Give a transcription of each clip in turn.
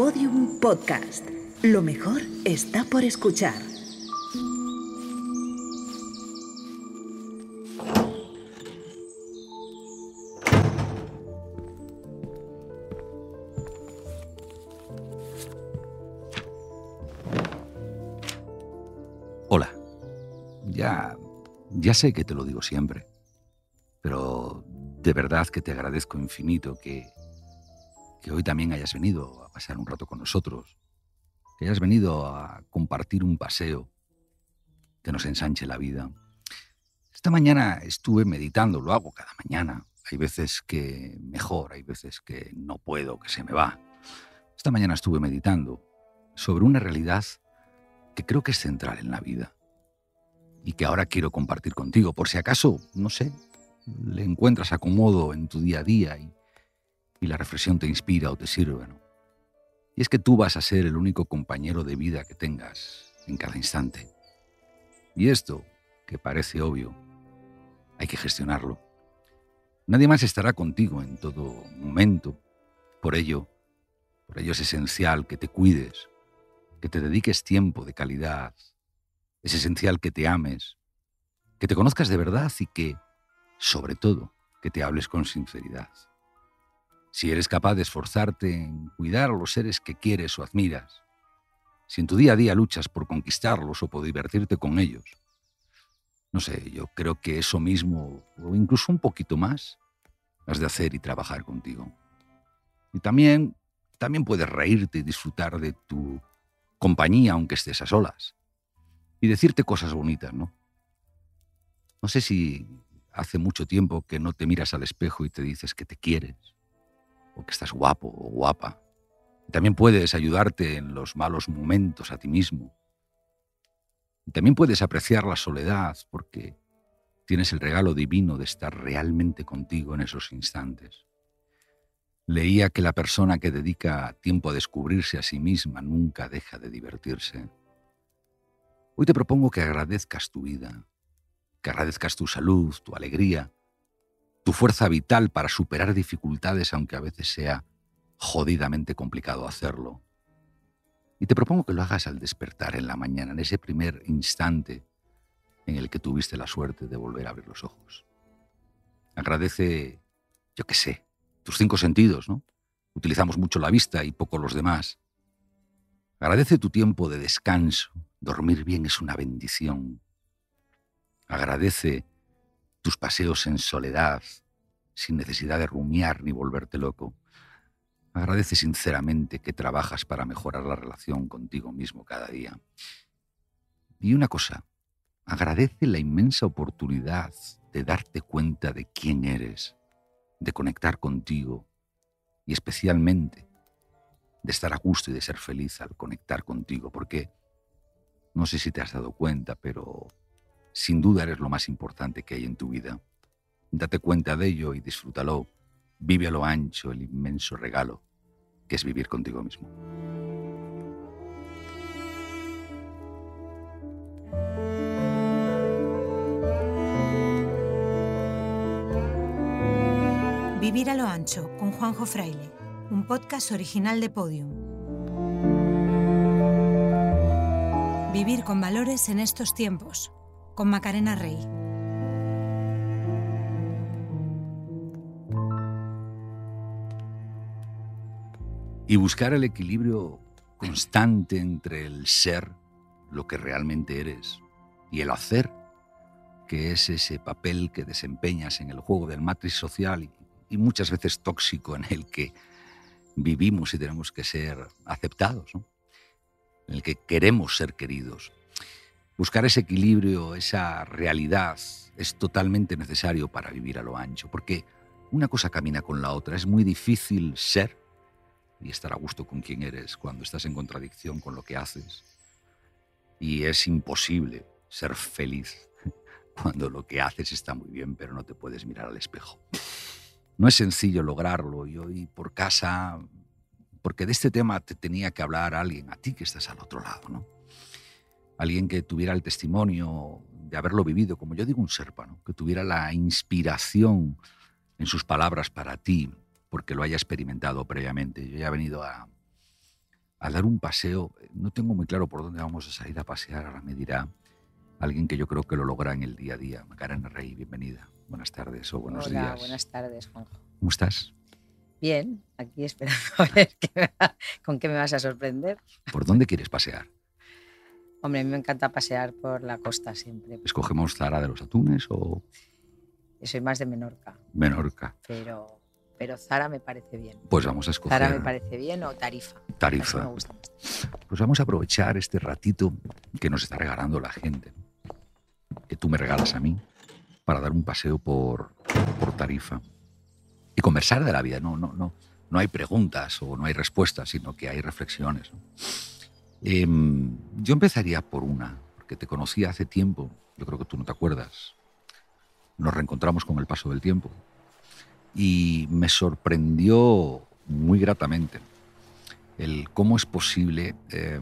Podium Podcast. Lo mejor está por escuchar. Hola. Ya, ya sé que te lo digo siempre, pero de verdad que te agradezco infinito que, que hoy también hayas venido a un rato con nosotros, que hayas venido a compartir un paseo que nos ensanche la vida. Esta mañana estuve meditando, lo hago cada mañana. Hay veces que mejor, hay veces que no puedo, que se me va. Esta mañana estuve meditando sobre una realidad que creo que es central en la vida y que ahora quiero compartir contigo, por si acaso, no sé, le encuentras acomodo en tu día a día y, y la reflexión te inspira o te sirve. ¿no? Y es que tú vas a ser el único compañero de vida que tengas en cada instante. Y esto, que parece obvio, hay que gestionarlo. Nadie más estará contigo en todo momento. Por ello, por ello es esencial que te cuides, que te dediques tiempo de calidad. Es esencial que te ames, que te conozcas de verdad y que, sobre todo, que te hables con sinceridad. Si eres capaz de esforzarte en cuidar a los seres que quieres o admiras, si en tu día a día luchas por conquistarlos o por divertirte con ellos, no sé, yo creo que eso mismo, o incluso un poquito más, has de hacer y trabajar contigo. Y también, también puedes reírte y disfrutar de tu compañía aunque estés a solas. Y decirte cosas bonitas, ¿no? No sé si hace mucho tiempo que no te miras al espejo y te dices que te quieres, que estás guapo o guapa. También puedes ayudarte en los malos momentos a ti mismo. También puedes apreciar la soledad porque tienes el regalo divino de estar realmente contigo en esos instantes. Leía que la persona que dedica tiempo a descubrirse a sí misma nunca deja de divertirse. Hoy te propongo que agradezcas tu vida, que agradezcas tu salud, tu alegría, tu fuerza vital para superar dificultades aunque a veces sea jodidamente complicado hacerlo. Y te propongo que lo hagas al despertar en la mañana, en ese primer instante en el que tuviste la suerte de volver a abrir los ojos. Agradece, yo qué sé, tus cinco sentidos, ¿no? Utilizamos mucho la vista y poco los demás. Agradece tu tiempo de descanso. Dormir bien es una bendición. Agradece tus paseos en soledad, sin necesidad de rumiar ni volverte loco. Agradece sinceramente que trabajas para mejorar la relación contigo mismo cada día. Y una cosa, agradece la inmensa oportunidad de darte cuenta de quién eres, de conectar contigo y especialmente de estar a gusto y de ser feliz al conectar contigo, porque no sé si te has dado cuenta, pero sin duda eres lo más importante que hay en tu vida. Date cuenta de ello y disfrútalo. Vive a lo ancho el inmenso regalo que es vivir contigo mismo. Vivir a lo ancho con Juanjo Fraile, un podcast original de Podium. Vivir con valores en estos tiempos, con Macarena Rey. Y buscar el equilibrio constante entre el ser, lo que realmente eres, y el hacer, que es ese papel que desempeñas en el juego del matriz social y, muchas veces tóxico en el que vivimos y tenemos que ser aceptados, en el que queremos ser queridos. Buscar ese equilibrio, esa realidad, es totalmente necesario para vivir a lo ancho, porque una cosa camina con la otra. Es muy difícil ser y estar a gusto con quien eres cuando estás en contradicción con lo que haces. Y es imposible ser feliz cuando lo que haces está muy bien, pero no te puedes mirar al espejo. No es sencillo lograrlo y hoy por casa, porque de este tema te tenía que hablar alguien, a ti que estás al otro lado, ¿no? Alguien que tuviera el testimonio de haberlo vivido, como yo digo, un serpa, ¿no? que tuviera la inspiración en sus palabras para ti, porque lo haya experimentado previamente. Yo ya he venido a, a dar un paseo. No tengo muy claro por dónde vamos a salir a pasear, ahora me dirá alguien que yo creo que lo logra en el día a día. Macarena Rey, bienvenida. Buenas tardes o buenos Hola, días. buenas tardes, Juanjo. ¿Cómo estás? Bien, aquí esperando a ver qué con qué me vas a sorprender. ¿Por dónde quieres pasear? Hombre, a mí me encanta pasear por la costa siempre. ¿Escogemos Zara de los Atunes o Yo soy más de Menorca, Menorca? pero, pero Zara me parece bien. Pues vamos a escoger Zara me parece bien o Tarifa. Tarifa. me gusta más. Pues vamos a aprovechar este ratito que nos está regalando la gente, que tú me regalas a mí, para dar un paseo por, por Tarifa y conversar de la vida. No, no, no, no hay preguntas o no hay respuestas, sino que hay reflexiones. ¿no? Em, yo empezaría por una, porque te conocí hace tiempo, yo creo que tú no te acuerdas. Nos reencontramos con el paso del tiempo y me sorprendió muy gratamente el cómo es posible eh,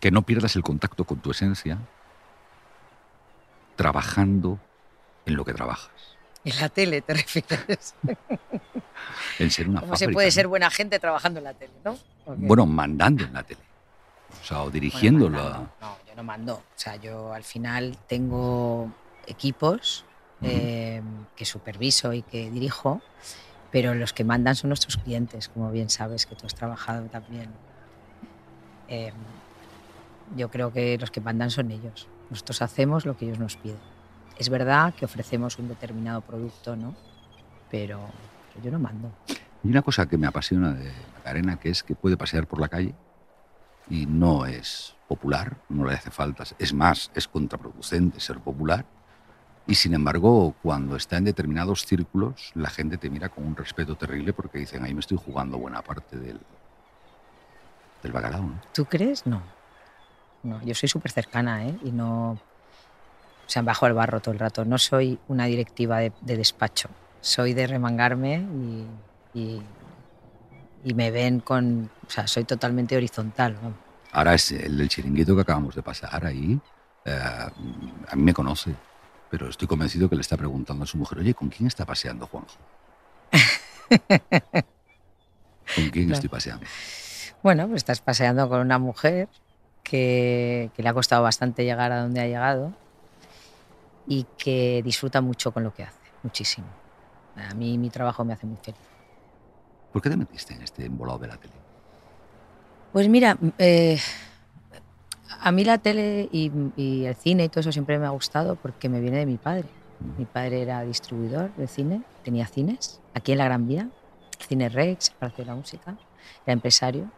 que no pierdas el contacto con tu esencia trabajando en lo que trabajas. En la tele te refieres. En ser una ¿Cómo se puede ¿no? ser buena gente trabajando en la tele, no? Bueno, mandando en la tele. O sea, o Bueno, dirigiéndola. mandando. No, yo no mando. O sea, yo al final tengo equipos Ujú. eh, que superviso y que dirijo, pero los que mandan son nuestros clientes, como bien sabes que tú has trabajado también. Eh, yo creo que los que mandan son ellos. Nosotros hacemos lo que ellos nos piden. Es verdad que ofrecemos un determinado producto, ¿no? Pero, pero yo no mando. Y una cosa que me apasiona de Macarena, que es que puede pasear por la calle y no es popular, no le hace falta. Es más, es contraproducente ser popular. Y sin embargo, cuando está en determinados círculos, la gente te mira con un respeto terrible porque dicen, ahí me estoy jugando buena parte del, del bacalao. ¿no? ¿Tú crees? No. No, yo soy súper cercana, ¿eh? Y no. O sea, bajo el barro todo el rato. No soy una directiva de, de despacho. Soy de remangarme y, y, y me ven con. O sea, soy totalmente horizontal. vamos. Ahora es el del chiringuito que acabamos de pasar ahí. eh, a mí me conoce, pero estoy convencido que le está preguntando a su mujer, oye, ¿con quién está paseando Juanjo? ¿Con quién Claro. estoy paseando? Bueno, pues estás paseando con una mujer que, que le ha costado bastante llegar a donde ha llegado y que disfruta mucho con lo que hace, muchísimo. A mí mi trabajo me hace muy feliz. ¿Por qué te metiste en este embolado de la tele? Pues mira, eh, a mí la tele y, y el cine y todo eso siempre me ha gustado porque me viene de mi padre. Mi padre era distribuidor de cine, tenía cines aquí en la Gran Vía, Cine Rex, Palacio de la Música, era empresario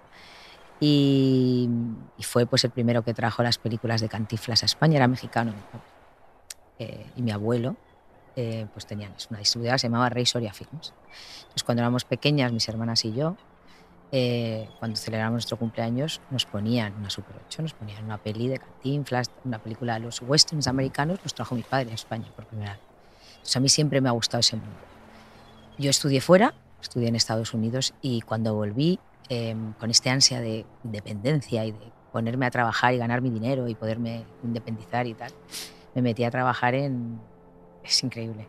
y, y fue pues el primero que trajo las películas de Cantinflas a España, era mexicano. mi padre. Eh, y mi abuelo eh, pues tenían una distribuidora que se llamaba Rey Soria Films. Entonces cuando éramos pequeñas, mis hermanas y yo, eh, cuando celebramos nuestro cumpleaños, nos ponían una Super 8, nos ponían una peli de Cantinflas, una película de los westerns americanos, los trajo mi padre a España por primera vez. Entonces a mí siempre me ha gustado ese mundo. Yo estudié fuera, estudié en Estados Unidos y cuando volví eh, con este ansia de independencia y de ponerme a trabajar y ganar mi dinero y poderme independizar y tal, me metí a trabajar en... Es increíble.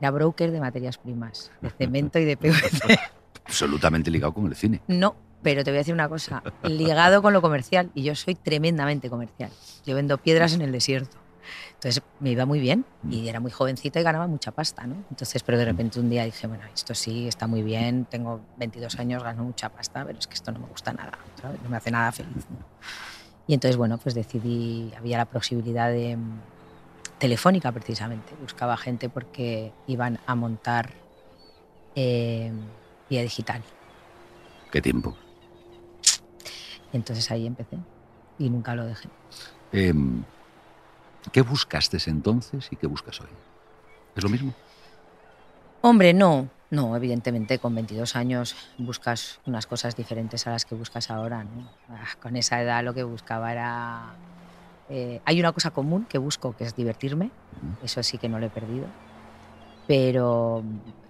Era broker de materias primas, de cemento y de PVC. Absolutamente ligado con el cine. No, pero te voy a decir una cosa, ligado con lo comercial, y yo soy tremendamente comercial. Yo vendo piedras en el desierto. Entonces me iba muy bien y era muy jovencita y ganaba mucha pasta, ¿no? Entonces, pero de repente un día dije, bueno, esto sí está muy bien, tengo 22 años, gano mucha pasta, pero es que esto no me gusta nada, ¿sabes? No me hace nada feliz. ¿no? Y entonces, bueno, pues decidí, había la posibilidad de mm, telefónica precisamente, buscaba gente porque iban a montar eh, vía digital. ¿Qué tiempo? Entonces ahí empecé y nunca lo dejé. Em, ¿Qué buscaste entonces y qué buscas hoy? ¿Es lo mismo? Hombre, no, no, evidentemente con 22 años buscas unas cosas diferentes a las que buscas ahora. ¿no? Ah, Con esa edad lo que buscaba era... eh, hay una cosa común que busco, que es divertirme, eso sí que no lo he perdido, pero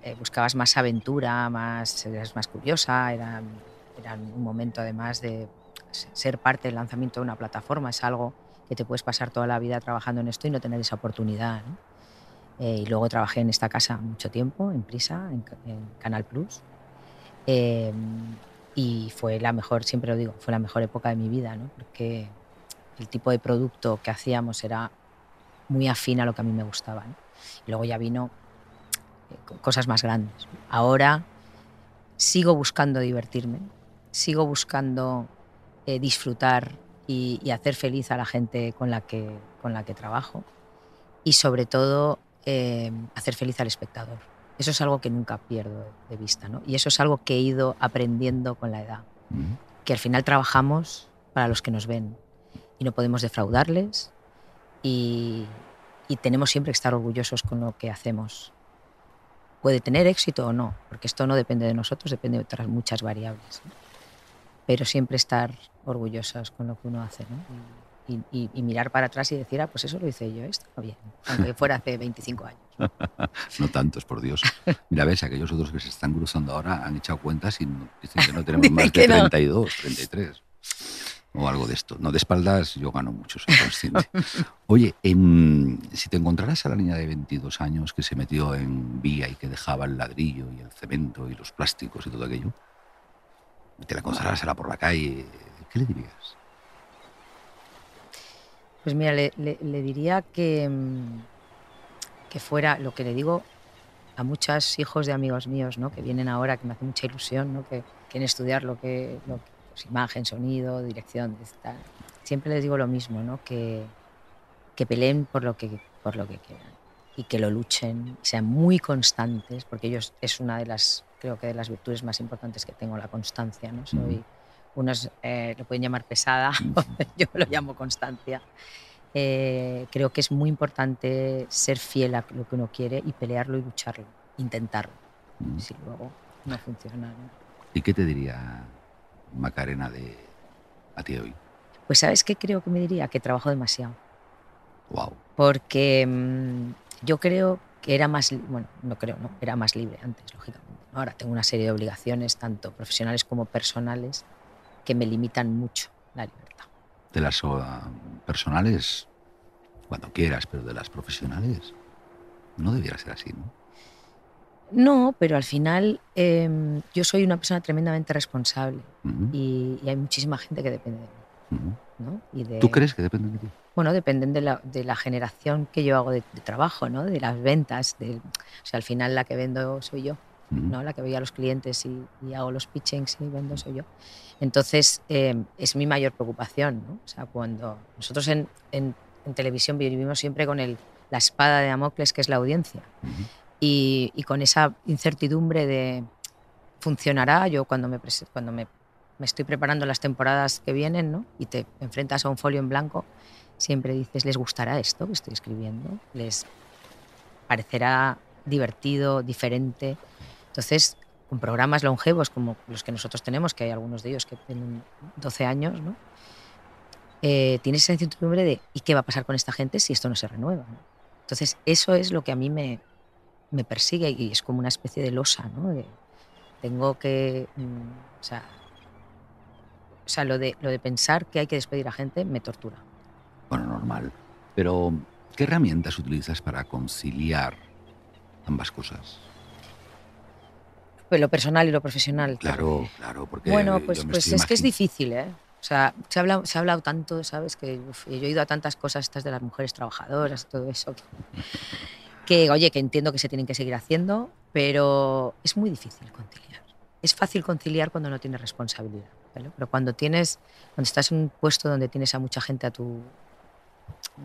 eh, buscabas más aventura, más, eras más curiosa, era, era un momento además de ser parte del lanzamiento de una plataforma, es algo que te puedes pasar toda la vida trabajando en esto y no tener esa oportunidad. ¿no? Eh, y luego trabajé en esta casa mucho tiempo, en Prisa, en, en Canal Plus. Eh, y fue la mejor, siempre lo digo, fue la mejor época de mi vida, ¿no? porque el tipo de producto que hacíamos era muy afín a lo que a mí me gustaba. Y luego ya vino eh, cosas más grandes. Ahora sigo buscando divertirme, sigo buscando eh, disfrutar y, hacer feliz a la gente con la que, con la que trabajo y sobre todo eh, hacer feliz al espectador. Eso es algo que nunca pierdo de vista ¿no? y eso es algo que he ido aprendiendo con la edad, que al final trabajamos para los que nos ven y no podemos defraudarles y, y tenemos siempre que estar orgullosos con lo que hacemos. Puede tener éxito o no, porque esto no depende de nosotros, depende de otras muchas variables. Pero siempre estar orgullosos con lo que uno hace. ¿no? Y, mirar para atrás y decir, ah, pues eso lo hice yo, está bien, aunque fuera hace 25 años. no tantos, por Dios. Mira, ves, aquellos otros que se están cruzando ahora han echado cuentas y dicen que no tenemos más de 32, 33 o algo de esto. No, de espaldas yo gano mucho, soy consciente. Oye, si te encontraras a la niña de 22 años que se metió en vía y que dejaba el ladrillo y el cemento y los plásticos y todo aquello, te la encontraras por la calle, ¿qué le dirías? Pues mira, le, diría que, que fuera lo que le digo a muchos hijos de amigos míos, ¿no? que vienen ahora, que me hace mucha ilusión, ¿no? que quieren estudiar lo que, lo que pues, imagen, sonido, dirección. Siempre les digo lo mismo, ¿no? que, que peleen por lo que, por lo que quieran y que lo luchen, sean muy constantes, porque ellos es una de las, creo que de las virtudes más importantes que tengo, la constancia. ¿no? Soy, unos eh, lo pueden llamar pesada, yo lo llamo constancia. Eh, creo que es muy importante ser fiel a lo que uno quiere y pelearlo y lucharlo, intentarlo. Si luego no funciona. ¿Y qué te diría Macarena de a ti hoy? Pues sabes qué creo que me diría que trabajo demasiado. Wow. Porque mm, yo creo que era más, bueno, no creo, no, era más libre antes, lógicamente. Ahora tengo una serie de obligaciones, tanto profesionales como personales, que me limitan mucho la libertad. De las personales, cuando quieras, pero de las profesionales, no debiera ser así, ¿no? No, pero al final em, yo soy una persona tremendamente responsable y, hay muchísima gente que depende de mí. ¿no? ¿Tú crees que dependen de ti? Bueno, dependen de la, de la generación que yo hago de, trabajo, ¿no? de las ventas. De, o sea, al final la que vendo soy yo, ¿no? la que voy a los clientes y, hago los pitchings y vendo soy yo. Entonces, em, es mi mayor preocupación. ¿no? O sea, cuando nosotros en, en, en televisión vivimos siempre con el, la espada de Damocles, que es la audiencia y, con esa incertidumbre de funcionará. Yo cuando me, cuando me, me, estoy preparando las temporadas que vienen ¿no? y te enfrentas a un folio en blanco, siempre dices, ¿les gustará esto que estoy escribiendo? ¿Les parecerá divertido, diferente? Entonces, con programas longevos como los que nosotros tenemos, que hay algunos de ellos que tienen 12 años, ¿no? Eh, tienes esa incertidumbre de ¿y qué va a pasar con esta gente si esto no se renueva? Entonces, eso es lo que a mí me, me persigue y es como una especie de losa, ¿no? tengo que, mm, o sea, o sea, lo de, lo de pensar que hay que despedir a gente me tortura. Bueno, normal. Pero, ¿qué herramientas utilizas para conciliar ambas cosas? Pues lo personal y lo profesional. Claro, claro, porque. Bueno, pues, pues es que es difícil, ¿eh? O sea, se ha hablado, se ha hablado tanto, ¿sabes? Que yo he ido a tantas cosas estas de las mujeres trabajadoras, todo eso. que, oye, que entiendo que se tienen que seguir haciendo, pero es muy difícil conciliar. Es fácil conciliar cuando no tienes responsabilidad, pero cuando tienes, cuando estás en un puesto donde tienes a mucha gente a tu,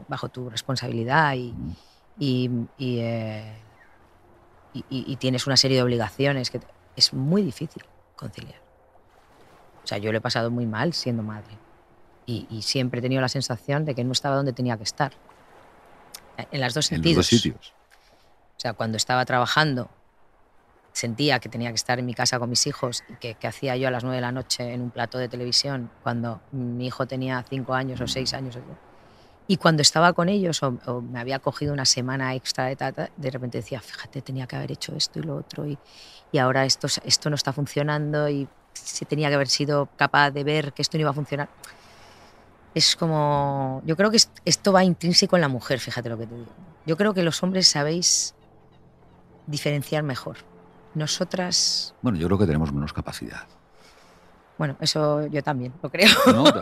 bajo tu responsabilidad y, y, eh, tienes una serie de obligaciones, que es muy difícil conciliar. O sea, yo lo he pasado muy mal siendo madre y, siempre he tenido la sensación de que no estaba donde tenía que estar. En las dos sentidos. En los dos sitios. O sea, cuando estaba trabajando sentía que tenía que estar en mi casa con mis hijos y que, hacía yo a las nueve de la noche en un plato de televisión cuando mi hijo tenía cinco años o seis años. Y cuando estaba con ellos o, me había cogido una semana extra de tata, de repente decía, fíjate, tenía que haber hecho esto y lo otro y, y ahora esto, esto no está funcionando y se tenía que haber sido capaz de ver que esto no iba a funcionar. Es como, yo creo que esto va intrínseco en la mujer, fíjate lo que te digo. Yo creo que los hombres sabéis diferenciar mejor. Nosotras... Bueno, yo creo que tenemos menos capacidad. Bueno, eso yo también lo creo. ¿no?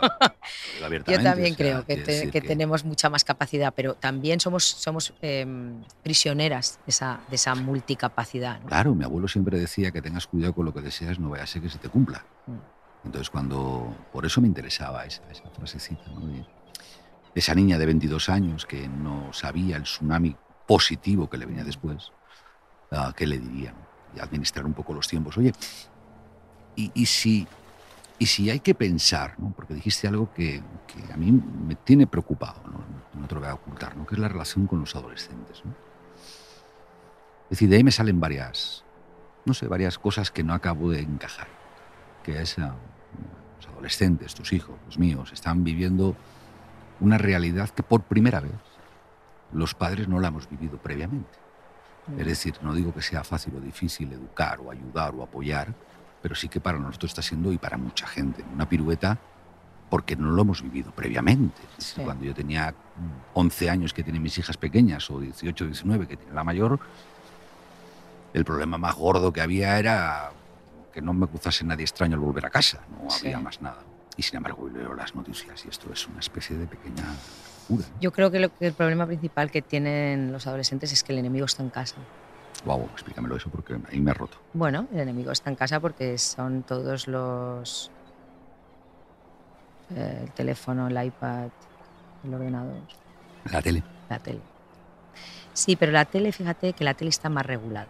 Yo también o sea, creo que, te- decir que tenemos mucha más capacidad, pero también somos, somos em, prisioneras de esa, de esa multicapacidad. ¿no? Claro, mi abuelo siempre decía que tengas cuidado con lo que deseas, no vaya a ser que se te cumpla. Mm. Entonces, cuando. Por eso me interesaba esa, esa frasecita, ¿no? De, esa niña de 22 años que no sabía el tsunami positivo que le venía después, ¿qué le dirían? Y administrar un poco los tiempos. Oye, y, y si, y si hay que pensar, ¿no? porque dijiste algo que, que a mí me tiene preocupado, ¿no? no te lo voy a ocultar, ¿no? que es la relación con los adolescentes. ¿no? Es decir, de ahí me salen varias, no sé, varias cosas que no acabo de encajar. Que es, ah, los adolescentes, tus hijos, los míos, están viviendo una realidad que por primera vez los padres no la hemos vivido previamente. Es decir, no digo que sea fácil o difícil educar o ayudar o apoyar, pero sí que para nosotros está siendo y para mucha gente una pirueta porque no lo hemos vivido previamente. Sí. Cuando yo tenía 11 años que tienen mis hijas pequeñas o 18, 19 que tiene la mayor, el problema más gordo que había era que no me cruzase nadie extraño al volver a casa, no Sí. había más nada. Y sin embargo leo las noticias y esto es una especie de pequeña locura. Yo creo que, lo que el problema principal que tienen los adolescentes es que el enemigo está en casa. Wow, explícamelo eso porque ahí me ha roto. Bueno, el enemigo está en casa porque son todos los... eh, el teléfono, el iPad, el ordenador, La tele. la tele. Sí, pero la tele, fíjate que la tele está más regulada.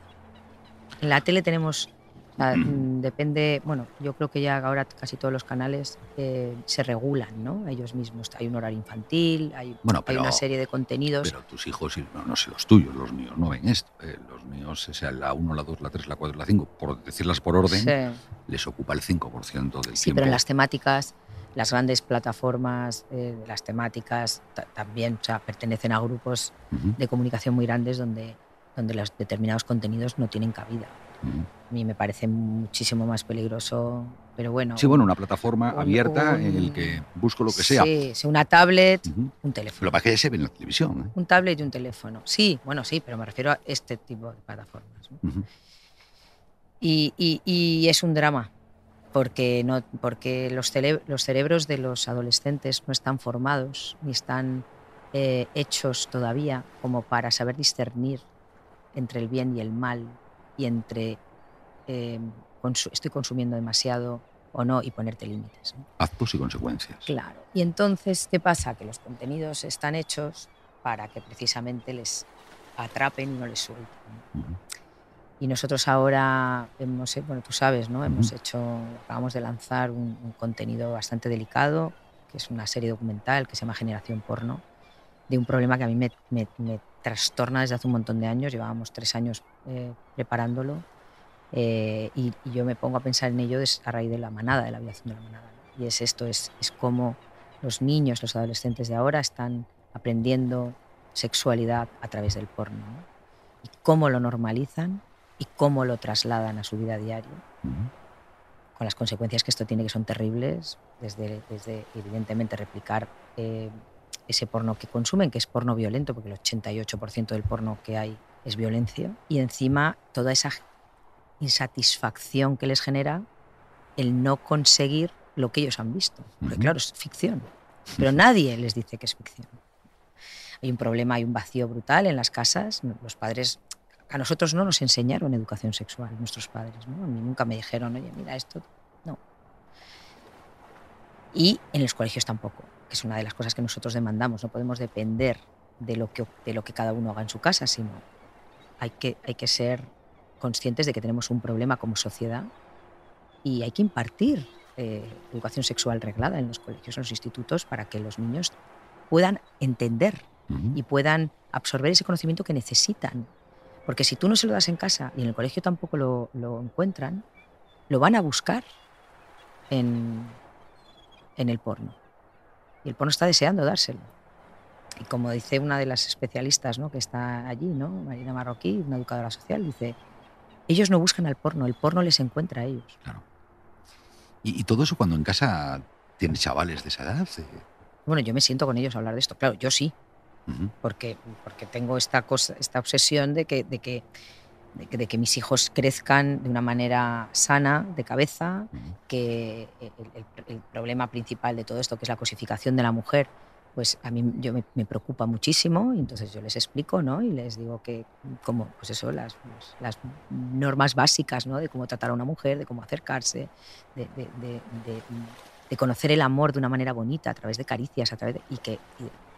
En la tele tenemos, sea, mm, depende, bueno, yo creo que ya ahora casi todos los canales eh, se regulan, ¿no? Ellos mismos. Hay un horario infantil, hay, Bueno, hay una serie de contenidos. Pero tus hijos, y no, no sé los tuyos, los míos no ven esto. Eh, los míos, o sea, la 1, la 2, la 3, la 4, la 5, por decirlas por orden, Sí. les ocupa el 5% del Sí, tiempo. pero en las temáticas, las grandes plataformas eh, de las temáticas ta- también o sea, pertenecen a grupos de comunicación muy grandes donde, donde los determinados contenidos no tienen cabida. A mí me parece muchísimo más peligroso, pero bueno. Sí, bueno, una plataforma un- abierta en el un- que busco lo que sea. Sí, una tablet, Ujú. un teléfono. Lo que pasa es que ya se ve en la televisión. ¿eh? Un tablet y un teléfono. Sí, bueno, sí, pero me refiero a este tipo de plataformas. ¿no? Ujú. Y, y- y es un drama, porque, no, porque los, cele- los cerebros de los adolescentes no están formados ni están eh, hechos todavía como para saber discernir entre el bien y el mal y entre eh, consu- estoy consumiendo demasiado o no y ponerte límites. ¿no? Actos y consecuencias. Claro. Y entonces, ¿qué pasa? Que los contenidos están hechos para que precisamente les atrapen y no les suelten. Y nosotros ahora hemos, eh, bueno, tú sabes, ¿no? Hemos hecho, acabamos de lanzar un, un contenido bastante delicado, que es una serie documental que se llama Generación Porno, de un problema que a mí me, me- me trastorna desde hace un montón de años. Llevábamos tres años eh, preparándolo eh, y, y yo me pongo a pensar en ello a raíz de la manada, de la violación de la manada. ¿no? Y es esto, es, es cómo los niños, los adolescentes de ahora están aprendiendo sexualidad a través del porno. ¿no? Y cómo lo normalizan y cómo lo trasladan a su vida diaria, con las consecuencias que esto tiene, que son terribles, desde, desde evidentemente replicar eh, ese porno que consumen, que es porno violento, porque el 88% del porno que hay es violencia, y encima toda esa insatisfacción que les genera el no conseguir lo que ellos han visto. Porque claro, es ficción, pero nadie les dice que es ficción. Hay un problema, hay un vacío brutal en las casas. Los padres, a nosotros no nos enseñaron educación sexual, nuestros padres. ¿no? A mí nunca me dijeron, oye, mira esto. No. Y en los colegios tampoco, que es una de las cosas que nosotros demandamos. No podemos depender de lo que, de lo que cada uno haga en su casa, sino hay que, hay que ser conscientes de que tenemos un problema como sociedad y hay que impartir eh, educación sexual reglada en los colegios, en los institutos, para que los niños puedan entender y puedan absorber ese conocimiento que necesitan. Porque si tú no se lo das en casa y en el colegio tampoco lo, lo encuentran, lo van a buscar en, en el porno. Y el porno está deseando dárselo. Y como dice una de las especialistas ¿no? que está allí, ¿no? Marina Marroquí, una educadora social, dice, ellos no buscan al porno, el porno les encuentra a ellos. Claro. Y, y todo eso cuando en casa tienes chavales de esa edad. eh, Bueno, yo me siento con ellos a hablar de esto. Claro, yo sí, porque, porque tengo esta cosa, esta obsesión de que, de que de que, de que mis hijos crezcan de una manera sana, de cabeza, que el, el- el problema principal de todo esto, que es la cosificación de la mujer, pues a mí yo me, me preocupa muchísimo y entonces yo les explico, ¿no? Y les digo que como, pues eso, las, las normas básicas, ¿no? De cómo tratar a una mujer, de cómo acercarse, de, de- de- conocer el amor de una manera bonita, a través de caricias, a través de, y, que,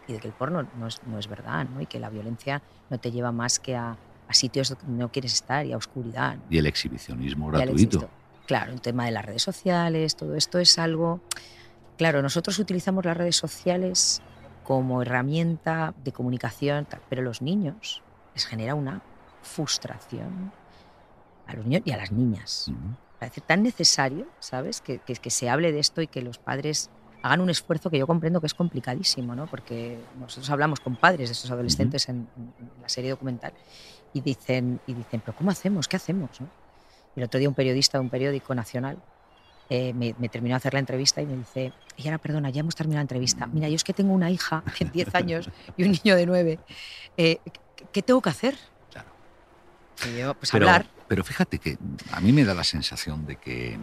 y de que el porno no es, no es verdad, ¿no? Y que la violencia no te lleva más que a, a sitios donde no quieres estar y a oscuridad. ¿no? Y el exhibicionismo gratuito. Claro, el tema de las redes sociales, todo esto es algo... Claro, nosotros utilizamos las redes sociales como herramienta de comunicación, pero los niños les genera una frustración a los niños y a las niñas. Ujú. Parece tan necesario, ¿sabes? Que, que- que se hable de esto y que los padres hagan un esfuerzo que yo comprendo que es complicadísimo, ¿no? Porque nosotros hablamos con padres de estos adolescentes en, en la serie documental y dicen, y dicen, pero ¿cómo hacemos? ¿Qué hacemos? no? Y el otro día un periodista de un periódico nacional eh, me, me terminó de hacer la entrevista y me dice, y ahora perdona, ya hemos terminado la entrevista. Mira, yo es que tengo una hija de 10 años y un niño de 9. Eh, ¿qué, tengo que hacer? Claro. Y yo, pues Pero, hablar. pero fíjate que a mí me da la sensación de que,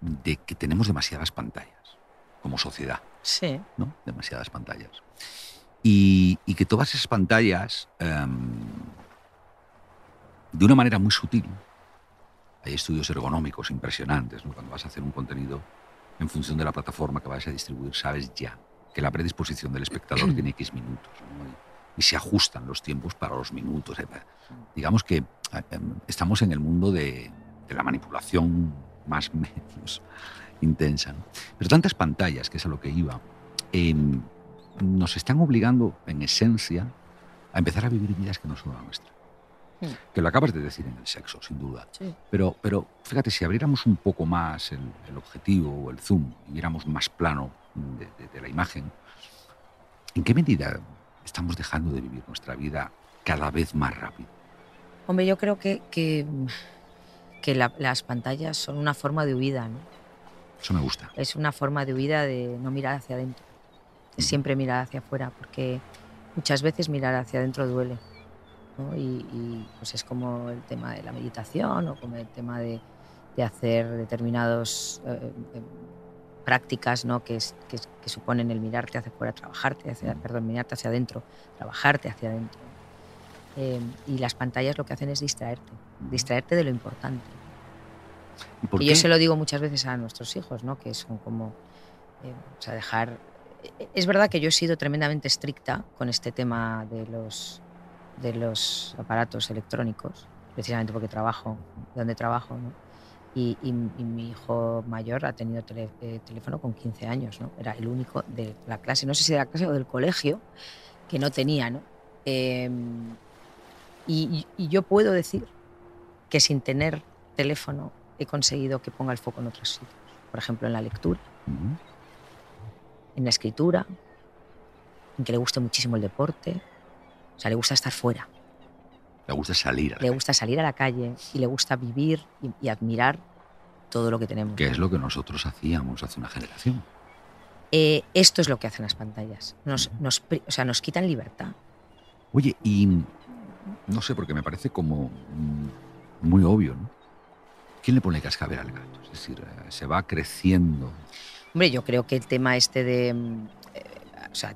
de que tenemos demasiadas pantallas como sociedad, Sí. ¿no? Demasiadas pantallas. Y, y que todas esas pantallas, em, de una manera muy sutil, hay estudios ergonómicos impresionantes, ¿no? Cuando vas a hacer un contenido en función de la plataforma que vas a distribuir, sabes ya que la predisposición del espectador tiene X minutos, ¿no? Y, y se ajustan los tiempos para los minutos. eh, Digamos que em, estamos en el mundo de, de la manipulación más o menos intensa. ¿no? Pero tantas pantallas, que es a lo que iba, em, nos están obligando, en esencia, a empezar a vivir vidas que no son la nuestra. Que lo acabas de decir en el sexo, sin duda. Sí. Pero, pero fíjate, si abriéramos un poco más el, el objetivo o el zoom y viéramos más plano de, de- de la imagen, ¿en qué medida estamos dejando de vivir nuestra vida cada vez más rápido? Hombre, yo creo que, que, que la- las pantallas son una forma de huida, ¿no? Eso me gusta. Es una forma de huida de no mirar hacia adentro, de siempre mirar hacia afuera, porque muchas veces mirar hacia adentro duele. ¿No? Y, y, pues es como el tema de la meditación o como el tema de, de hacer determinadas prácticas ¿no? que, es- que, que suponen el mirarte hacia afuera, trabajarte hacia, perdón, mirarte hacia adentro, trabajarte hacia adentro. Eh, y las pantallas lo que hacen es distraerte, distraerte de lo importante. ¿Y por Y yo se lo digo muchas veces a nuestros hijos, ¿no? que son como, eh, o sea, dejar... eh, Es verdad que yo he sido tremendamente estricta con este tema de los, de los aparatos electrónicos, precisamente porque trabajo donde trabajo, ¿no? Y, y- y mi hijo mayor ha tenido tele- eh, teléfono con 15 años, ¿no? Era el único de la clase, no sé si de la clase o del colegio, que no tenía, ¿no? Em, y, yo puedo decir que sin tener teléfono he conseguido que ponga el foco en otros sitios. Por ejemplo, en la lectura, en la escritura, en que le guste muchísimo el deporte. O sea, le gusta estar fuera, Le gusta salir a la le gusta salir a la calle y le gusta vivir y, y admirar todo lo que tenemos. que es lo que nosotros hacíamos hace una generación. Eh, esto es lo que hacen las pantallas. Nos, nos o sea, nos quitan libertad. Oye, y no sé, porque me parece como mm, muy obvio, ¿no? ¿Quién le pone cascabel al gato? Es decir, eh, se va creciendo. Hombre, yo creo que el tema este de... o sea,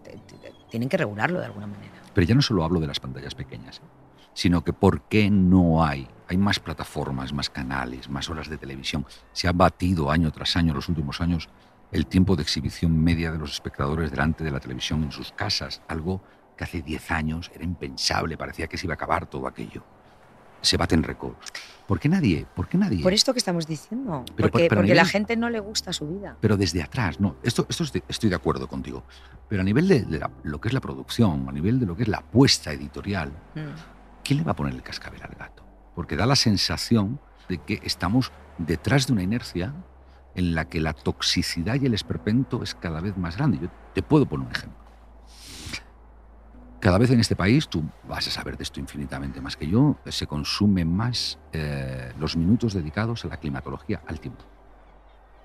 tienen que regularlo de alguna manera. Pero ya no solo hablo de las pantallas pequeñas, ¿eh? sino que por qué no hay. Hay más plataformas, más canales, más horas de televisión. Se ha batido año tras año, los últimos años, el tiempo de exhibición media de los espectadores delante de la televisión en sus casas, algo que hace 10 años era impensable, parecía que se iba a acabar todo aquello. Se baten récords. ¿Por qué nadie? ¿Por qué nadie? Por esto que estamos diciendo. Pero- porque pero la gente no le gusta su vida. pero desde atrás, no. Esto, esto estoy, estoy de acuerdo contigo. Pero a nivel de, de la- lo que es la producción, a nivel de lo que es la apuesta editorial, Mm. ¿quién le va a poner el cascabel al gato? Porque da la sensación de que estamos detrás de una inercia en la que la toxicidad y el esperpento es cada vez más grande. Yo te puedo poner un ejemplo. Cada vez en este país, tú vas a saber de esto infinitamente más que yo, se consume más eh, los minutos dedicados a la climatología, al tiempo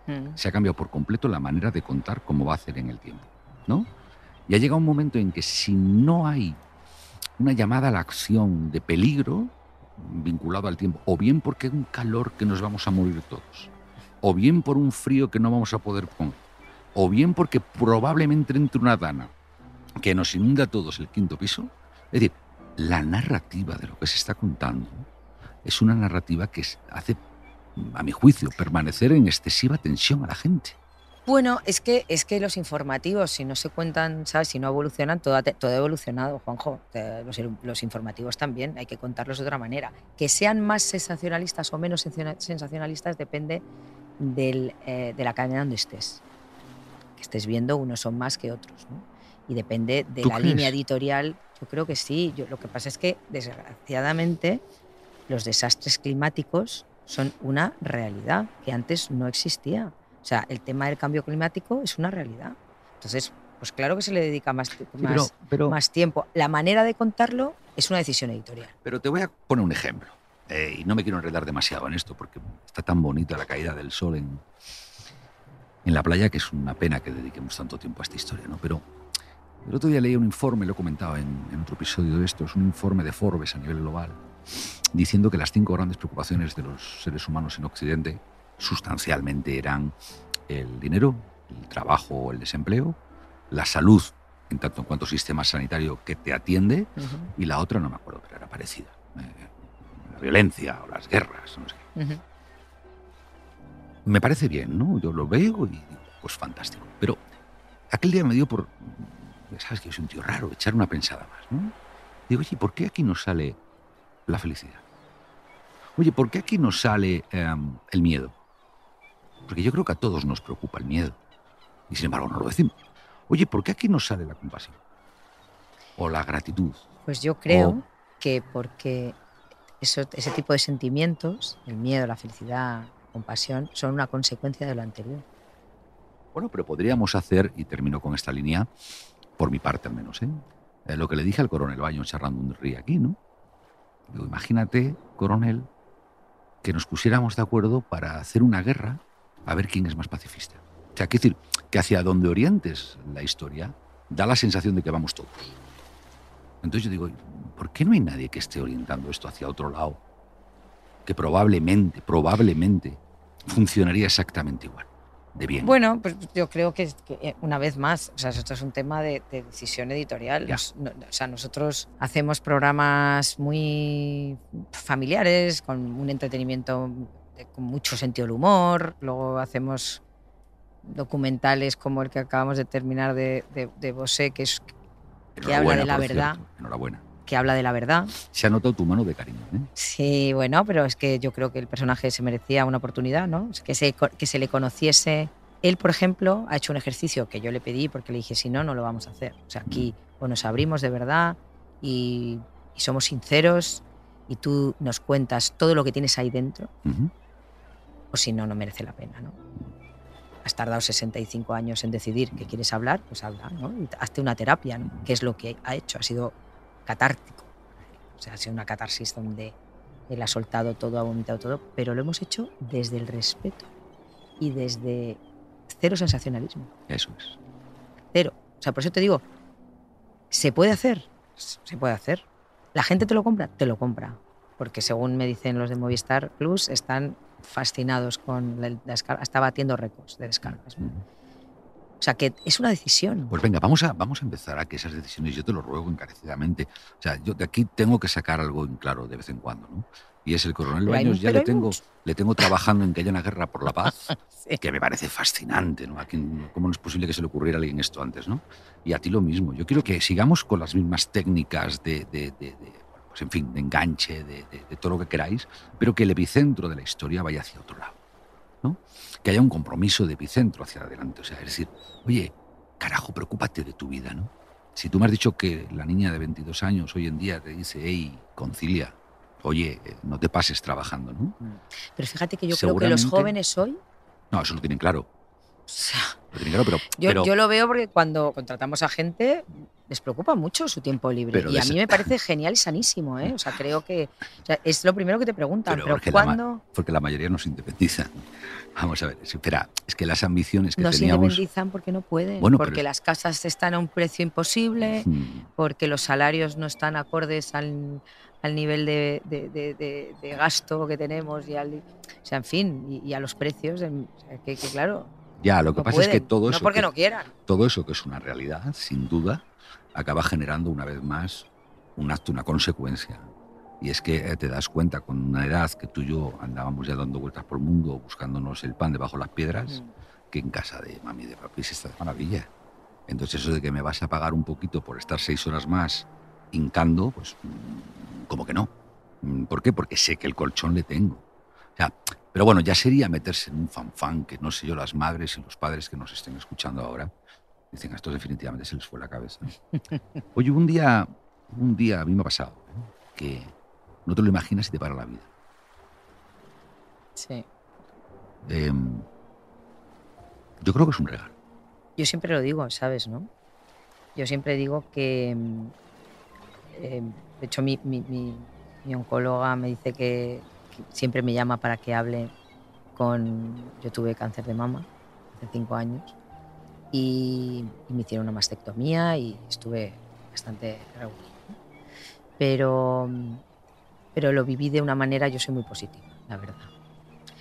Mm. se ha cambiado por completo la manera de contar cómo va a hacer en el tiempo, ¿no? Y ha llegado un momento en que si no hay una llamada a la acción de peligro, vinculado al tiempo, o bien porque hay un calor que nos vamos a morir todos, o bien por un frío que no vamos a poder con, o bien porque probablemente entre una dana que nos inunda a todos el quinto piso. Es decir, la narrativa de lo que se está contando es una narrativa que hace, a mi juicio, permanecer en excesiva tensión a la gente. Bueno, es que, es que los informativos, si no se cuentan, ¿sabes? Si no evolucionan, todo todo ha evolucionado, Juanjo. Los, informativos también, hay que contarlos de otra manera. Que sean más sensacionalistas o menos sensacionalistas depende eh, de la cadena donde estés. Que estés viendo, unos son más que otros, ¿no? Y depende de la línea editorial. Yo creo que sí. Yo, lo que pasa es que, desgraciadamente, los desastres climáticos son una realidad que antes no existía. O sea, el tema del cambio climático es una realidad. Entonces, pues claro que se le dedica más, más, tiempo. La manera de contarlo es una decisión editorial. Pero te voy a poner un ejemplo. Eh, y no me quiero enredar demasiado en esto porque está tan bonita la caída del sol en, en la playa que es una pena que dediquemos tanto tiempo a esta historia. ¿no? Pero el otro día leí un informe, lo he comentado en, en otro episodio de esto, es un informe de Forbes a nivel global, diciendo que las cinco grandes preocupaciones de los seres humanos en Occidente sustancialmente eran el dinero, el trabajo, el desempleo, la salud, en tanto en cuanto sistema sanitario que te atiende, y la otra no me acuerdo, pero era parecida. Eh, la violencia o las guerras, no sé Me parece bien, ¿no? Yo lo veo y digo, pues fantástico. Pero aquel día me dio por, sabes que es un tío raro, echar una pensada más, ¿no? Digo, oye, ¿por qué aquí no sale la felicidad? Oye, ¿por qué aquí no sale em, el miedo? Porque yo creo que a todos nos preocupa el miedo. Y sin embargo no lo decimos. Oye, ¿por qué aquí no sale la compasión? O la gratitud. Pues yo creo que porque eso, ese tipo de sentimientos, el miedo, la felicidad, la compasión, son una consecuencia de lo anterior. Bueno, pero podríamos hacer, y termino con esta línea, por mi parte al menos, ¿eh? Lo que le dije al coronel Baño charlando un río aquí, ¿no? Digo, imagínate, coronel, que nos pusiéramos de acuerdo para hacer una guerra a ver quién es más pacifista. O sea, quiero decir que hacia donde orientes la historia, da la sensación de que vamos todos. Entonces yo digo, ¿por qué no hay nadie que esté orientando esto hacia otro lado? Que probablemente, probablemente funcionaría exactamente igual. De bien. Bueno, pues yo creo que, eh, una vez más, o sea, esto es un tema de, decisión editorial. o sea, nosotros hacemos programas muy familiares, con un entretenimiento con mucho sentido del humor, luego hacemos documentales como el que acabamos de terminar de, de, Bosé, que, es, que habla de la verdad. Enhorabuena. Que habla de la verdad. Se ha notado tu mano de cariño. ¿eh? Sí, bueno, pero es que yo creo que el personaje se merecía una oportunidad, ¿no? Que se, que se le conociese. Él, por ejemplo, ha hecho un ejercicio que yo le pedí porque le dije, si no, no lo vamos a hacer. O sea, aquí o nos abrimos de verdad y, somos sinceros y tú nos cuentas todo lo que tienes ahí dentro o si no, no merece la pena. ¿no? Has tardado 65 años en decidir que quieres hablar, pues habla, ¿no? hazte una terapia, ¿no? que es lo que ha hecho, ha sido catártico. O sea, ha sido una catarsis donde él ha soltado todo, ha vomitado todo, pero lo hemos hecho desde el respeto y desde cero sensacionalismo. Eso es. Cero. O sea, por eso te digo, ¿se puede hacer? Se puede hacer. ¿La gente te lo compra? Te lo compra. Porque según me dicen los de Movistar Plus, están fascinados con la, descarga, está batiendo récords de descargas. O sea, que es una decisión. Pues venga, vamos a, vamos a empezar a que esas decisiones, yo te lo ruego encarecidamente. O sea, yo de aquí tengo que sacar algo en claro de vez en cuando, ¿no? Y es el coronel Baños, ya le tengo, le tengo trabajando en que haya una guerra por la paz, que me parece fascinante, ¿no? ¿Cómo no es posible que se le ocurriera a alguien esto antes, ¿no? Y a ti lo mismo. Yo quiero que sigamos con las mismas técnicas de pues en fin, de enganche, de, todo lo que queráis, pero que el epicentro de la historia vaya hacia otro lado. ¿No? Que haya un compromiso de epicentro hacia adelante. O sea, es decir, oye, carajo, preocúpate de tu vida, ¿no? Si tú me has dicho que la niña de 22 años hoy en día te dice, hey, concilia, oye, eh, no te pases trabajando, ¿no? Pero fíjate que yo creo que los jóvenes hoy... No, eso lo tienen claro. O sea, yo, lo veo porque cuando contratamos a gente les preocupa mucho su tiempo libre. y a mí me parece genial y sanísimo. ¿eh? O sea, creo que es lo primero que te preguntan. Pero, porque, la, porque la mayoría nos independizan. Vamos a ver, espera, es que las ambiciones que no teníamos... se independizan porque no pueden. porque las casas están a un precio imposible, porque los salarios no están acordes al, al nivel de, de- de- de- de gasto que tenemos y al, o sea, en fin, y, y a los precios, en- o sea, que, que claro, Ya, lo que no pasa es que todo no eso, porque que, no quieran. todo eso que es una realidad, sin duda, acaba generando una vez más un acto, una consecuencia. Y es que eh, te das cuenta con una edad que tú y yo andábamos ya dando vueltas por el mundo, buscándonos el pan debajo de las piedras, Mm. que en casa de mami y de papi se está de maravilla. Entonces eso de que me vas a pagar un poquito por estar seis horas más hincando, pues mm, como que no. Mm, ¿Por qué? Porque sé que el colchón le tengo. O sea, pero bueno, ya sería meterse en un fanfán que no sé yo, las madres y los padres que nos estén escuchando ahora, dicen, a estos definitivamente se les fue la cabeza. Oye, un día, un día a mí me ha pasado ¿eh? que no te lo imaginas y te para la vida. Sí. Em, yo creo que es un regalo. Yo siempre lo digo, ¿sabes? ¿no? Yo siempre digo que, mm, eh, de hecho, mi, mi- mi- mi oncóloga me dice que, que siempre me llama para que hable con... Yo tuve cáncer de mama hace cinco años y, y me hicieron una mastectomía y estuve bastante. ¿no? Pero, pero lo viví de una manera, yo soy muy positiva, la verdad.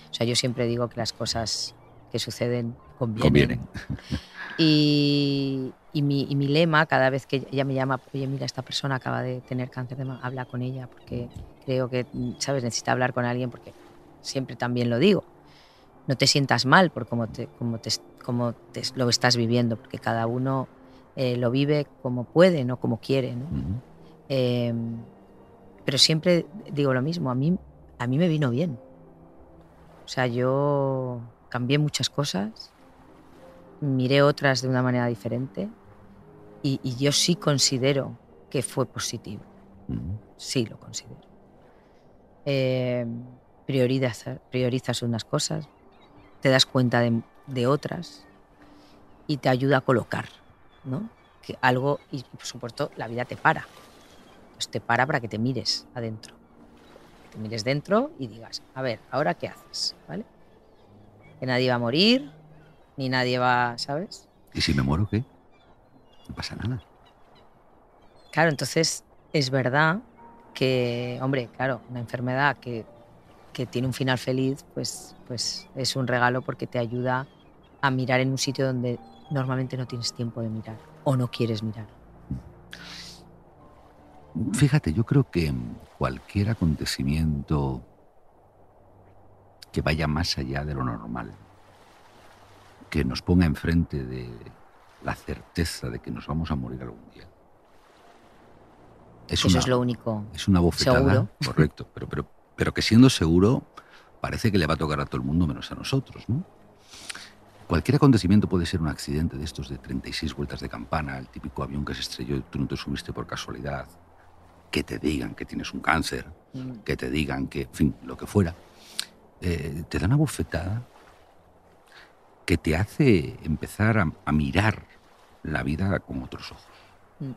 O sea, yo siempre digo que las cosas que suceden convienen. Convienen. Y, y mi, y mi lema, cada vez que ella me llama, oye, mira, esta persona acaba de tener cáncer de mama, habla con ella, porque creo que, ¿sabes? Necesita hablar con alguien, porque siempre también lo digo. No te sientas mal por cómo, te, cómo, te, cómo te- lo estás viviendo, porque cada uno eh, lo vive como puede, no como quiere. ¿no? Eh, pero siempre digo lo mismo, a mí, a mí me vino bien. O sea, yo cambié muchas cosas, miré otras de una manera diferente y, y yo sí considero que fue positivo, sí lo considero. Eh, priorizas, priorizas unas cosas, te das cuenta de, de otras y te ayuda a colocar, ¿no? Que algo, y por supuesto la vida te para. Pues te para para que te mires adentro. Que te mires dentro y digas, a ver, ¿ahora qué haces? ¿Vale? Que nadie va a morir, ni nadie va, ¿sabes? ¿Y si me muero qué? No pasa nada. Claro, entonces es verdad que, hombre, claro, una enfermedad que, que tiene un final feliz, pues, pues es un regalo porque te ayuda a mirar en un sitio donde normalmente no tienes tiempo de mirar o no quieres mirar. Fíjate, yo creo que cualquier acontecimiento que vaya más allá de lo normal, que nos ponga enfrente de la certeza de que nos vamos a morir algún día. Es Eso una, es lo único. es una bofetada, seguro. correcto, pero, pero, pero que siendo seguro parece que le va a tocar a todo el mundo menos a nosotros, ¿no? Cualquier acontecimiento puede ser un accidente de estos de 36 vueltas de campana, el típico avión que se estrelló y tú no te subiste por casualidad, que te digan que tienes un cáncer, Mm, que te digan que, en fin, lo que fuera, eh, te da una bofetada que te hace empezar a, a mirar la vida con otros ojos. Mm.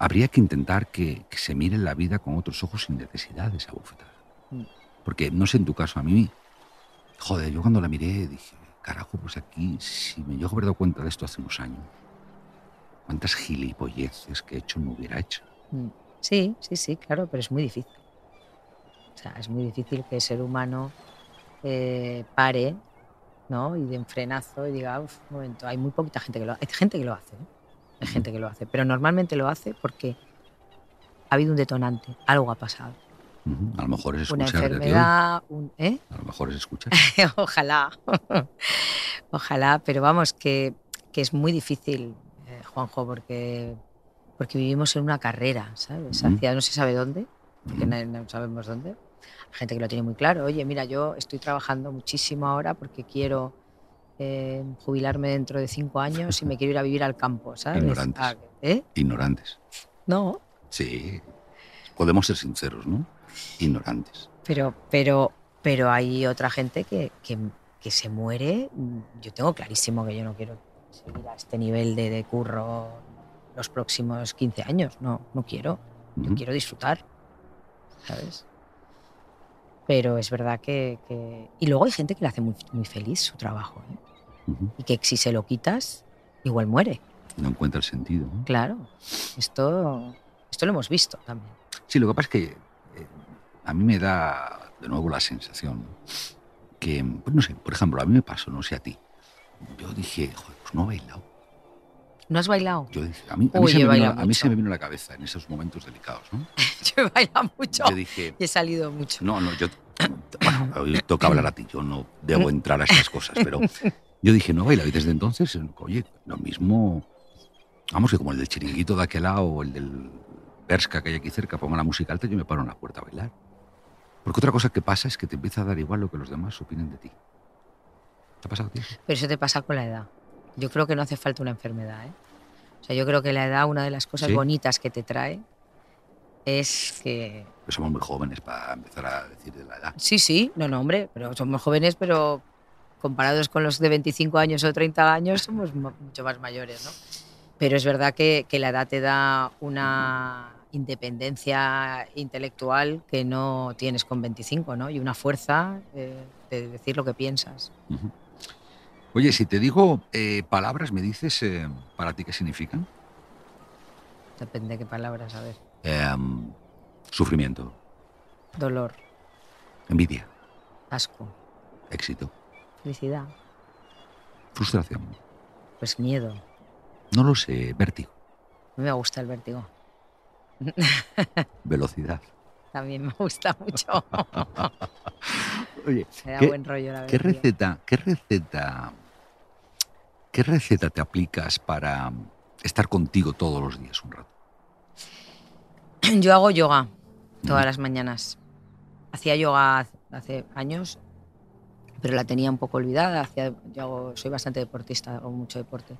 Habría que intentar que, que se mire la vida con otros ojos sin necesidad de esa bofetada. Mm. Porque no sé en tu caso, a mí, joder, yo cuando la miré dije, carajo, pues aquí, si me llego a haber dado cuenta de esto hace unos años, cuántas gilipolleces que he hecho no hubiera hecho. mm. Sí, sí, sí, claro, pero es muy difícil. O sea, es muy difícil que el ser humano eh, pare, ¿no? Y de un frenazo y diga, "Uf, un momento, hay muy poquita gente que lo hace. Hay gente que lo hace, ¿eh? Hay gente que lo hace, pero normalmente lo hace porque ha habido un detonante, algo ha pasado. A lo mejor es Una escucharte a ti hoy. enfermedad, un, ¿eh? A lo mejor es escuchar. ojalá, ojalá, pero vamos, que, que es muy difícil, eh, Juanjo, porque, porque vivimos en una carrera, ¿sabes? Hacia no se sabe dónde, porque Ujú. na- no sabemos dónde. Hay gente que lo tiene muy claro. Oye, mira, yo estoy trabajando muchísimo ahora porque quiero eh, jubilarme dentro de cinco años y me quiero ir a vivir al campo, ¿sabes? Ignorantes. Ah, ¿Eh? Ignorantes. No, Sí. Podemos ser sinceros, ¿no? Ignorantes. Pero, pero, pero hay otra gente que, que, que se muere. Yo tengo clarísimo que yo no quiero seguir a este nivel de, de curro los próximos 15 años. No, no quiero. Yo quiero disfrutar. ¿Sabes? Pero es verdad que, que- Y luego hay gente que le hace muy, muy feliz su trabajo. ¿eh? Y que si se lo quitas, igual muere. No encuentra el sentido. ¿no? Claro. Esto, esto lo hemos visto también. Sí, lo que pasa es que eh, a mí me da de nuevo la sensación que, pues no sé, por ejemplo, a mí me pasó, no sé a ti. Yo dije, joder, pues no he bailado. ¿No has bailado? Yo dije, a mí, a mí Uy, se, me vino, a mí se me vino a la cabeza en esos momentos delicados, ¿no? Yo he bailado mucho Yo dije, y he salido mucho. no, no, yo, bueno, hoy toca hablar a ti, yo no debo entrar a estas cosas, pero yo dije, no baila, y desde entonces, oye, lo mismo, vamos, que como el del chiringuito de aquel lado o el del Berska que hay aquí cerca, ponga la música alta, yo me paro en la puerta a bailar. Porque otra cosa que pasa es que te empieza a dar igual lo que los demás opinen de ti. ¿Te ha pasado a ti? Pero eso te pasa con la edad. Yo creo que no hace falta una enfermedad. ¿eh? O sea, yo creo que la edad, una de las cosas ¿Sí? bonitas que te trae es que. Pues somos muy jóvenes para empezar a decir de la edad. Sí, sí, no, no, hombre, pero somos jóvenes, pero comparados con los de 25 años o 30 años, somos mu- mucho más mayores, ¿no? Pero es verdad que, que la edad te da una independencia intelectual que no tienes con 25, ¿no? Y una fuerza eh, de decir lo que piensas. Oye, si te digo eh, palabras, ¿me dices eh, para ti qué significan? Depende de qué palabras, a ver. Em, sufrimiento, Dolor, envidia, asco, éxito, felicidad, frustración. pues miedo. No lo sé, vértigo, A mí me gusta el vértigo. velocidad. También me gusta mucho. Oye, Me da ¿Qué- buen rollo la ¿qué receta, qué receta, qué receta te aplicas para estar contigo todos los días un rato? Yo hago yoga todas Mm. las mañanas. Hacía yoga hace años, pero la tenía un poco olvidada. Hacía, yo hago- soy bastante deportista, hago mucho deporte,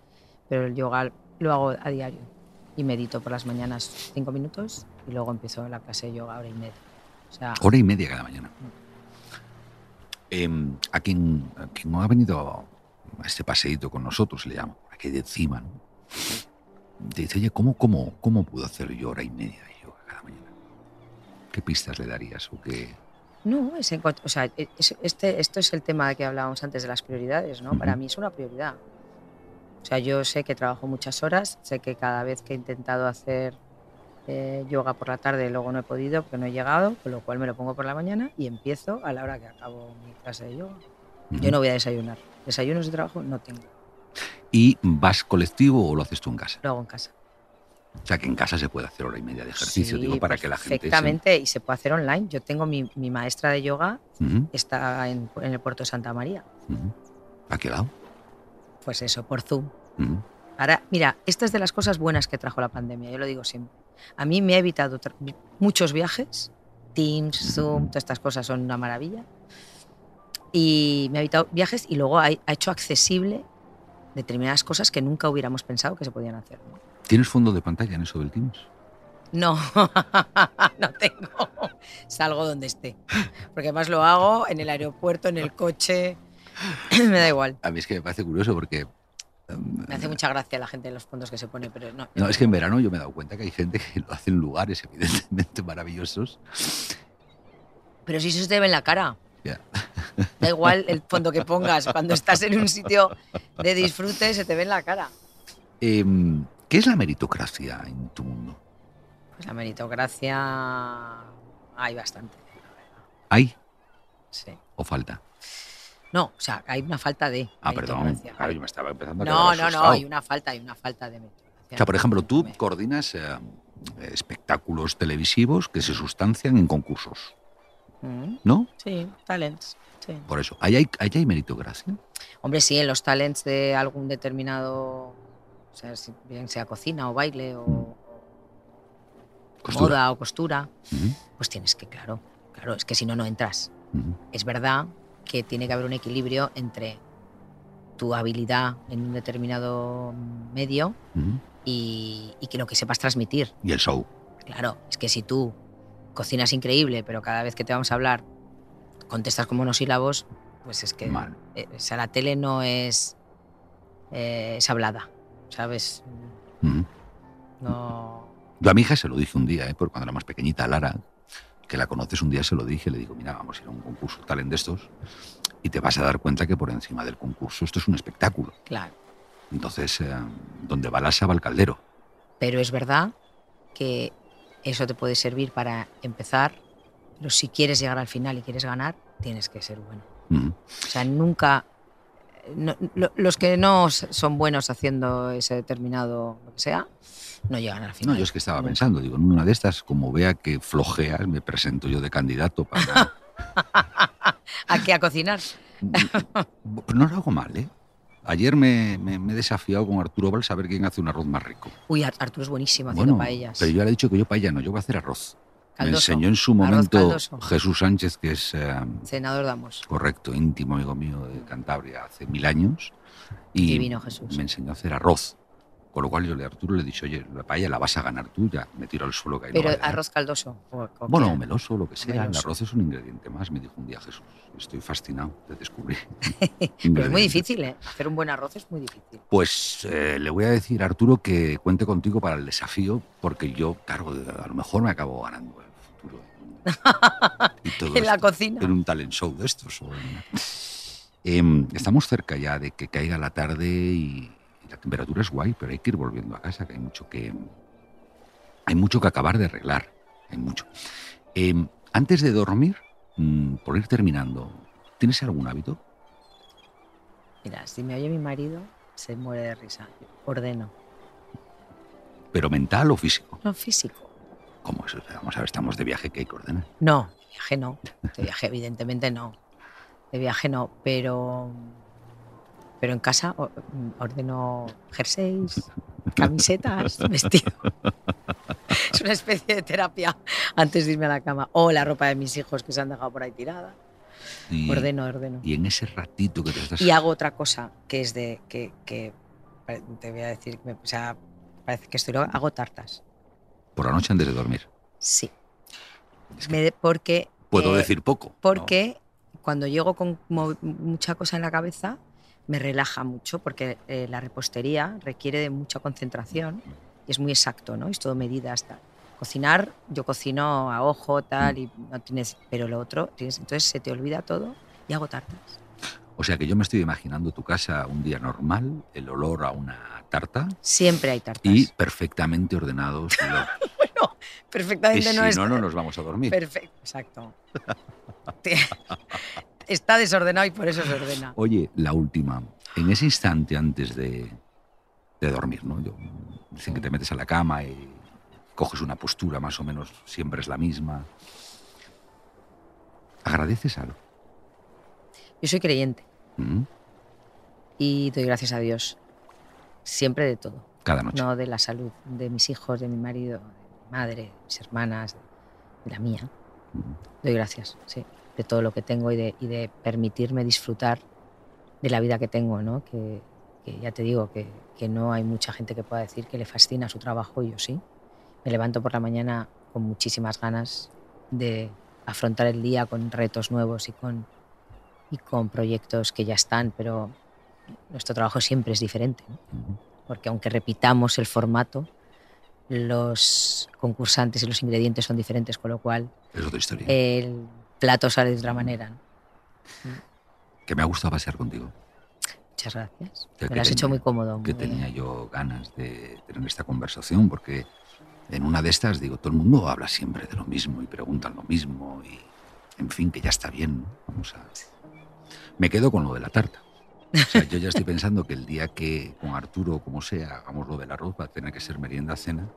pero el yoga lo hago a diario. Y medito por las mañanas cinco minutos y luego empiezo la clase de yoga hora y media. O sea, Hora y media cada mañana. Em, a, quien, a quien no ha venido a este paseíto con nosotros, le llamo, aquí de encima, ¿no? Te dice, oye, ¿cómo, cómo, ¿cómo puedo hacer yo hora y media de yoga cada mañana? ¿Qué pistas le darías? ¿O qué? No, es en cuanto- o sea, es- este, esto es el tema que hablábamos antes de las prioridades, ¿no? Para mí es una prioridad. O sea, yo sé que trabajo muchas horas, sé que cada vez que he intentado hacer eh, yoga por la tarde luego no he podido porque no he llegado, con lo cual me lo pongo por la mañana y empiezo a la hora que acabo mi clase de yoga. Yo no voy a desayunar. Desayunos de trabajo no tengo, ¿Y vas colectivo o lo haces tú en casa? lo hago en casa. O sea, que en casa se puede hacer hora y media de ejercicio, Sí, digo, para que la gente... se- Perfectamente, y se puede hacer online. Yo tengo mi, mi maestra de yoga, Ujú, está en, en el puerto de Santa María. ujú. ¿A qué lado? Pues eso, por Zoom. Ujú. Ahora, mira, esta es de las cosas buenas que trajo la pandemia, yo lo digo siempre. A mí me ha evitado muchos viajes, Teams, Zoom, todas estas cosas son una maravilla. Y me ha evitado viajes y luego ha, ha hecho accesible determinadas cosas que nunca hubiéramos pensado que se podían hacer. ¿no? ¿Tienes fondo de pantalla en eso del Teams? No, no tengo. Salgo donde esté. Porque además lo hago en el aeropuerto, en el coche. me da igual. A mí es que me parece curioso porque... em, Me hace mucha gracia la gente en los fondos que se pone, pero no. No, es que en verano yo me he dado cuenta que hay gente que lo hace en lugares evidentemente maravillosos. Pero si eso se te ve en la cara. Ya. Da igual el fondo que pongas. Cuando estás en un sitio de disfrute, se te ve en la cara. Em, ¿Qué es la meritocracia en tu mundo? Pues la meritocracia hay bastante. ¿Hay Sí. o falta? No, o sea, hay una falta de Ah, perdón. Claro, yo me estaba empezando a no, no, no, hay una falta, hay una falta de meritocracia. O sea, por ejemplo, tú coordinas eh, espectáculos televisivos que se sustancian en concursos, Mm, ¿no? Sí, talents. Sí. Por eso, ¿ahí hay, ahí hay meritocracia? Hombre, sí, en los talents de algún determinado, sea, si bien sea cocina o baile o, Costura. moda o costura, pues tienes que, claro, claro, es que si no, no entras. Es verdad que tiene que haber un equilibrio entre tu habilidad en un determinado medio y, y que lo que sepas transmitir. Y el show. Claro, es que si tú cocinas increíble, pero cada vez que te vamos a hablar contestas con monosílabos, pues es que Mal. eh, o sea, la tele no es, eh, es hablada, ¿sabes? No... Yo a mi hija se lo dije un día, ¿eh? porque cuando era más pequeñita, Lara, que la conoces un día, se lo dije, le digo, mira, vamos a ir a un concurso talent de estos y te vas a dar cuenta que por encima del concurso esto es un espectáculo. Claro. Entonces, eh, donde va la va el caldero. Pero es verdad que eso te puede servir para empezar, pero si quieres llegar al final y quieres ganar, tienes que ser bueno. O sea, nunca... no- lo- los que no son buenos haciendo ese determinado lo que sea, no llegan al final. No, yo es que estaba pensando, digo, en una de estas, como vea que flojeas, me presento yo de candidato para... ¿A qué? ¿A cocinar? Pues no lo hago mal, ¿eh? Ayer me, me- me he desafiado con Arturo Valls a ver quién hace un arroz más rico. Uy, Ar- Arturo es buenísimo haciendo Bueno, paellas. pero yo le he dicho que yo paella no, yo voy a hacer arroz. Me enseñó en su momento. Jesús Sánchez, que es eh, Senador Damos. correcto, íntimo amigo mío de Cantabria hace mil años. Y Divino Jesús. me enseñó a hacer arroz. Con lo cual yo le a Arturo le he dicho, oye, la paella la vas a ganar tú, ya me tiro al suelo que no Pero quedar". arroz caldoso. o- o Bueno, o meloso, lo que sea. El Meloso. arroz es un ingrediente más, me dijo un día Jesús. Estoy fascinado de descubrir. Pero es muy difícil, ¿eh? Hacer un buen arroz es muy difícil. Pues eh, le voy a decir a Arturo que cuente contigo para el desafío, porque yo, claro, a lo mejor me acabo ganando el futuro. Y todo En la cocina. En un talent show de estos. Em, estamos cerca ya de que caiga la tarde y, y la temperatura es guay, pero hay que ir volviendo a casa, que hay mucho que, hay mucho que acabar de arreglar. Hay mucho. Em, antes de dormir, mm, por ir terminando, ¿tienes algún hábito? Mira, si me oye mi marido, se muere de risa. Ordeno. ¿Pero mental o físico? No físico. ¿Cómo es? Vamos a ver, estamos de viaje, que hay que ordenar. No, de viaje no. De viaje, evidentemente no. De viaje no, pero. Pero en casa ordeno jerseys, camisetas, vestido. Es una especie de terapia antes de irme a la cama. O la ropa de mis hijos que se han dejado por ahí tirada. Y, Ordeno, ordeno. y en ese ratito que te estás... Y hago otra cosa que es de. que, que te voy a decir, o sea, parece que estoy. Hago tartas. Por la noche antes de dormir. Sí. Es que Me de- porque. puedo eh, decir poco. ¿no? Porque cuando llego con mucha cosa en la cabeza, me relaja mucho, porque eh, la repostería requiere de mucha concentración y es muy exacto, ¿no? Es todo medidas, tal. Cocinar, yo cocino a ojo, tal, y no tienes. Pero lo otro, tienes, entonces se te olvida todo y hago tartas. O sea que yo me estoy imaginando tu casa un día normal, el olor a una tarta Siempre hay tartas. y perfectamente ordenados. los- bueno, y perfectamente si no es. no, no nos vamos a dormir. Perfecto, exacto. Está desordenado y por eso se ordena. Oye, la última. En ese instante antes de, de dormir, ¿no? Yo- dicen que te metes a la cama y coges una postura más o menos, siempre es la misma. ¿Agradeces algo? Yo soy creyente ¿Mm? y doy gracias a Dios. Siempre de todo. Cada noche. No de la salud de mis hijos, de mi marido, de mi madre, de mis hermanas, de la mía. Mm. Doy gracias, sí, de todo lo que tengo y de, y de permitirme disfrutar de la vida que tengo, ¿no? Que, que ya te digo que, que no hay mucha gente que pueda decir que le fascina su trabajo y yo sí. Me levanto por la mañana con muchísimas ganas de afrontar el día con retos nuevos y con, y con proyectos que ya están, pero nuestro trabajo siempre es diferente. ¿no? Porque aunque repitamos el formato, los concursantes y los ingredientes son diferentes, con lo cual Es otra historia. el plato sale de otra manera. ¿no? que me ha gustado pasear contigo. Muchas gracias. Que- Me lo has hecho tenía- muy cómodo. que muy- tenía yo ganas de tener esta conversación, porque en una de estas, digo, todo el mundo habla siempre de lo mismo y preguntan lo mismo y, en fin, que ya está bien. ¿no? Vamos a... Me quedo con lo de la tarta. O sea, yo ya estoy pensando que el día que con Arturo, como sea, hagamos lo del arroz, va a tener que ser merienda cena.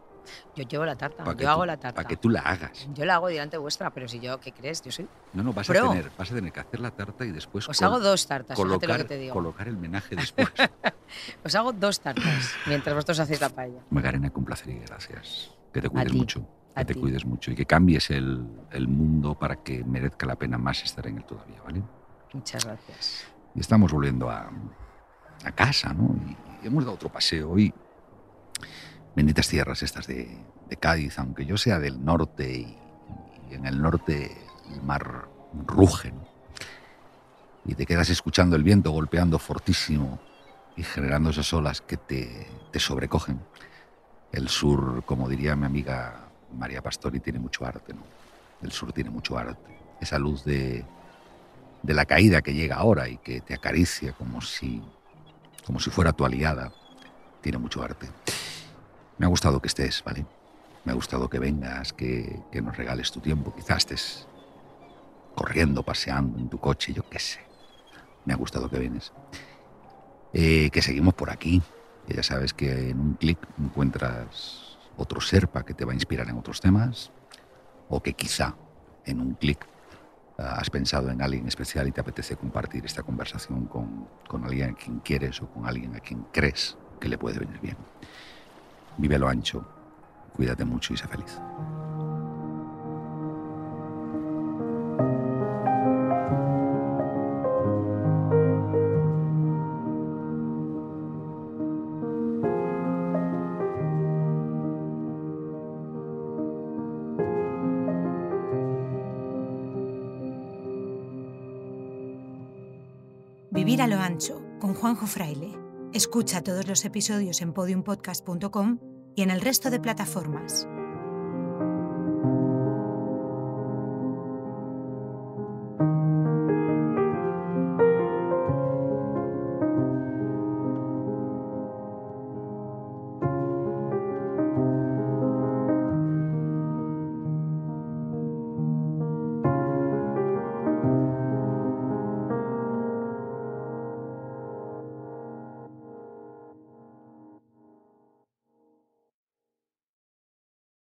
Yo llevo la tarta, yo hago la tarta. Para que tú la hagas. Yo la hago delante vuestra, pero si yo, ¿qué crees? Yo soy... No, no, vas a, tener, vas a tener que hacer la tarta y después Os hago dos tartas, fíjate lo colocar, que te digo. colocar el menaje después. Os hago dos tartas mientras vosotros hacéis la paella. Magarena, con placer y gracias. Que te cuides mucho. Que te ti. cuides mucho y que cambies el, el mundo para que merezca la pena más estar en él todavía, ¿vale? Muchas gracias. Y estamos volviendo a, a casa, ¿no? Y hemos dado otro paseo hoy. Benditas tierras estas de, Cádiz, aunque yo sea del norte y, y en el norte el mar ruge, ¿no? Y te quedas escuchando el viento golpeando fortísimo y generando esas olas que te, te sobrecogen. El sur, como diría mi amiga María Pastori, tiene mucho arte, ¿no? El sur tiene mucho arte. Esa luz de, de la caída que llega ahora y que te acaricia como si, como si fuera tu aliada, tiene mucho arte. Me ha gustado que estés, ¿vale? Me ha gustado que vengas, que, que nos regales tu tiempo. Quizás estés corriendo, paseando en tu coche, yo qué sé. Me ha gustado que vienes. Eh, que seguimos por aquí. Ya sabes que en un clic encuentras otro serpa que te va a inspirar en otros temas. O que quizá en un clic has pensado en alguien especial y te apetece compartir esta conversación con, con alguien a quien quieres o con alguien a quien crees que le puede venir bien. Vive lo ancho, cuídate mucho y sé feliz. Juanjo Fraile. Escucha todos los episodios en podiumpodcast.com y en el resto de plataformas.